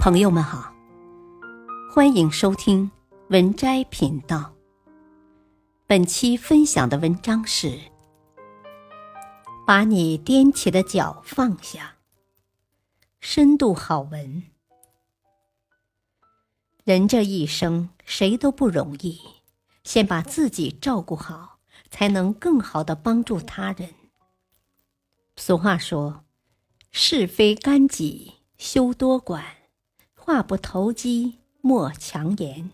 朋友们好，欢迎收听文摘频道。本期分享的文章是：把你踮起的脚放下。深度好文。人这一生，谁都不容易，先把自己照顾好，才能更好的帮助他人。俗话说：“是非干己，休多管。”话不投机莫强言。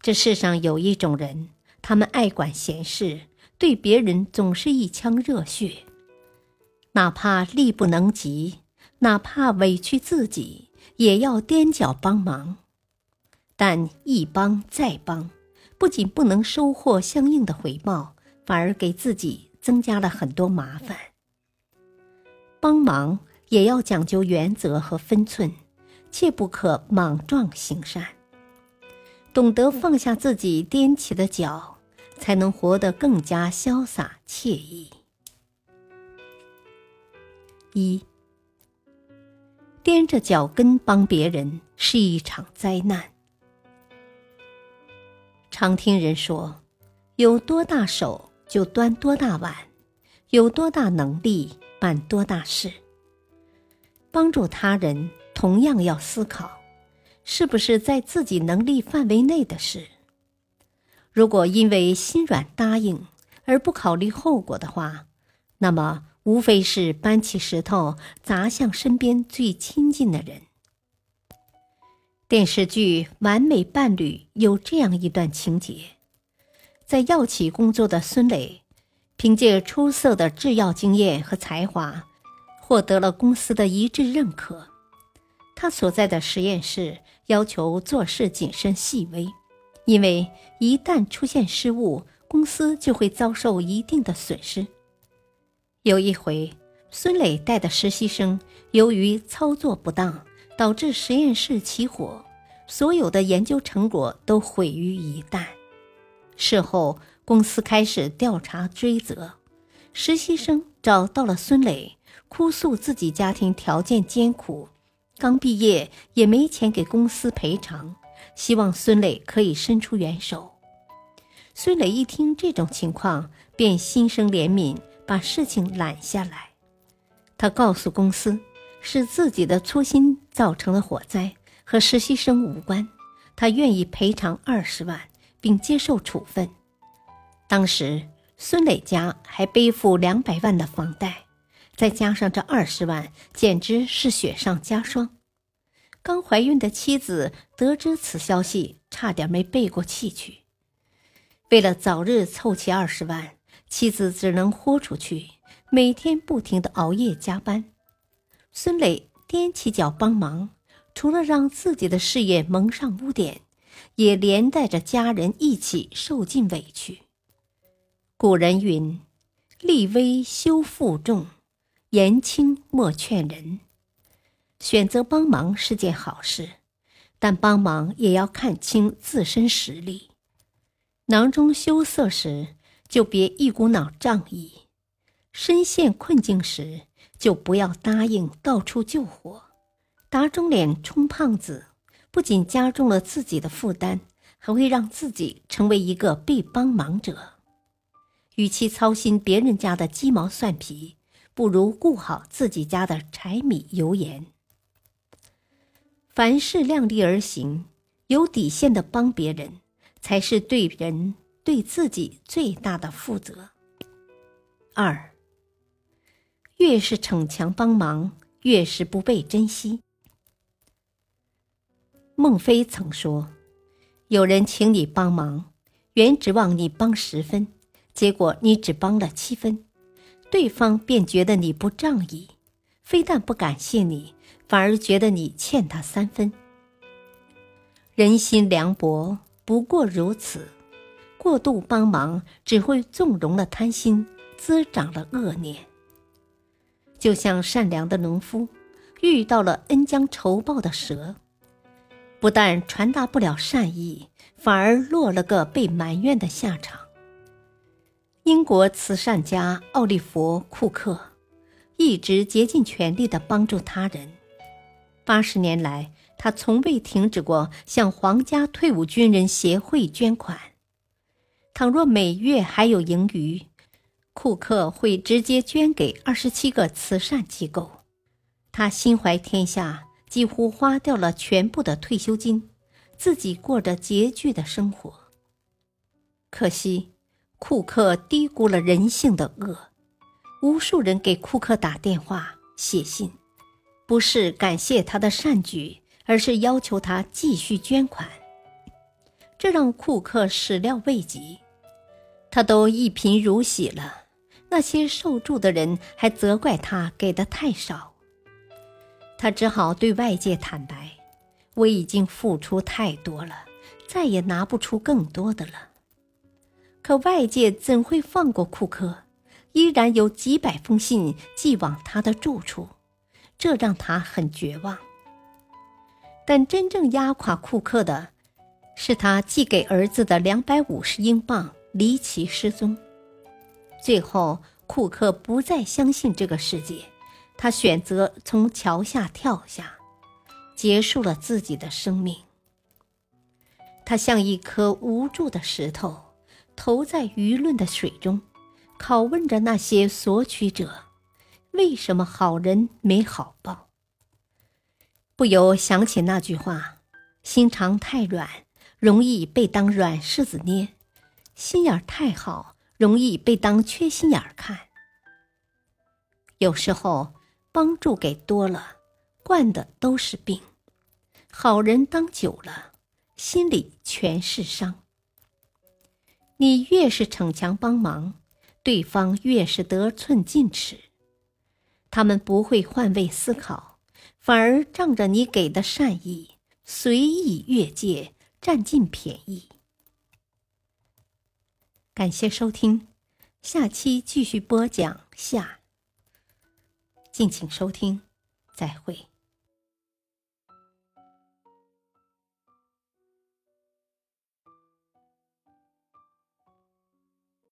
这世上有一种人，他们爱管闲事，对别人总是一腔热血，哪怕力不能及，哪怕委屈自己，也要踮脚帮忙。但一帮再帮，不仅不能收获相应的回报，反而给自己增加了很多麻烦。帮忙也要讲究原则和分寸。切不可莽撞行善，懂得放下自己踮起的脚，才能活得更加潇洒惬意。一，踮着脚跟帮别人是一场灾难。常听人说，有多大手就端多大碗，有多大能力办多大事。帮助他人。同样要思考，是不是在自己能力范围内的事。如果因为心软答应而不考虑后果的话，那么无非是搬起石头砸向身边最亲近的人。电视剧《完美伴侣》有这样一段情节：在药企工作的孙磊，凭借出色的制药经验和才华，获得了公司的一致认可。他所在的实验室要求做事谨慎细微，因为一旦出现失误，公司就会遭受一定的损失。有一回，孙磊带的实习生由于操作不当，导致实验室起火，所有的研究成果都毁于一旦。事后，公司开始调查追责，实习生找到了孙磊，哭诉自己家庭条件艰苦。刚毕业也没钱给公司赔偿，希望孙磊可以伸出援手。孙磊一听这种情况，便心生怜悯，把事情揽下来。他告诉公司，是自己的粗心造成了火灾，和实习生无关。他愿意赔偿二十万，并接受处分。当时孙磊家还背负两百万的房贷。再加上这二十万，简直是雪上加霜。刚怀孕的妻子得知此消息，差点没背过气去。为了早日凑齐二十万，妻子只能豁出去，每天不停的熬夜加班。孙磊踮起脚帮忙，除了让自己的事业蒙上污点，也连带着家人一起受尽委屈。古人云：“立威修负重。”言轻莫劝人，选择帮忙是件好事，但帮忙也要看清自身实力。囊中羞涩时，就别一股脑仗义；深陷困境时，就不要答应到处救火。打肿脸充胖子，不仅加重了自己的负担，还会让自己成为一个被帮忙者。与其操心别人家的鸡毛蒜皮，不如顾好自己家的柴米油盐。凡事量力而行，有底线的帮别人，才是对人对自己最大的负责。二，越是逞强帮忙，越是不被珍惜。孟非曾说：“有人请你帮忙，原指望你帮十分，结果你只帮了七分。”对方便觉得你不仗义，非但不感谢你，反而觉得你欠他三分。人心凉薄，不过如此。过度帮忙只会纵容了贪心，滋长了恶念。就像善良的农夫遇到了恩将仇报的蛇，不但传达不了善意，反而落了个被埋怨的下场。英国慈善家奥利弗·库克一直竭尽全力地帮助他人。八十年来，他从未停止过向皇家退伍军人协会捐款。倘若每月还有盈余，库克会直接捐给二十七个慈善机构。他心怀天下，几乎花掉了全部的退休金，自己过着拮据的生活。可惜，库克低估了人性的恶。无数人给库克打电话、写信，不是感谢他的善举，而是要求他继续捐款。这让库克始料未及。他都一贫如洗了，那些受助的人还责怪他给的太少。他只好对外界坦白：“我已经付出太多了，再也拿不出更多的了。”可外界怎会放过库克？依然有几百封信寄往他的住处，这让他很绝望。但真正压垮库克的，是他寄给儿子的两百五十英镑离奇失踪。最后，库克不再相信这个世界。他选择从桥下跳下，结束了自己的生命。他像一颗无助的石头，投在舆论的水中，拷问着那些索取者：为什么好人没好报？不由想起那句话：“心肠太软，容易被当软柿子捏；心眼太好，容易被当缺心眼看。”有时候。帮助给多了，惯的都是病；好人当久了，心里全是伤。你越是逞强帮忙，对方越是得寸进尺。他们不会换位思考，反而仗着你给的善意，随意越界，占尽便宜。感谢收听，下期继续播讲下。敬请收听，再会。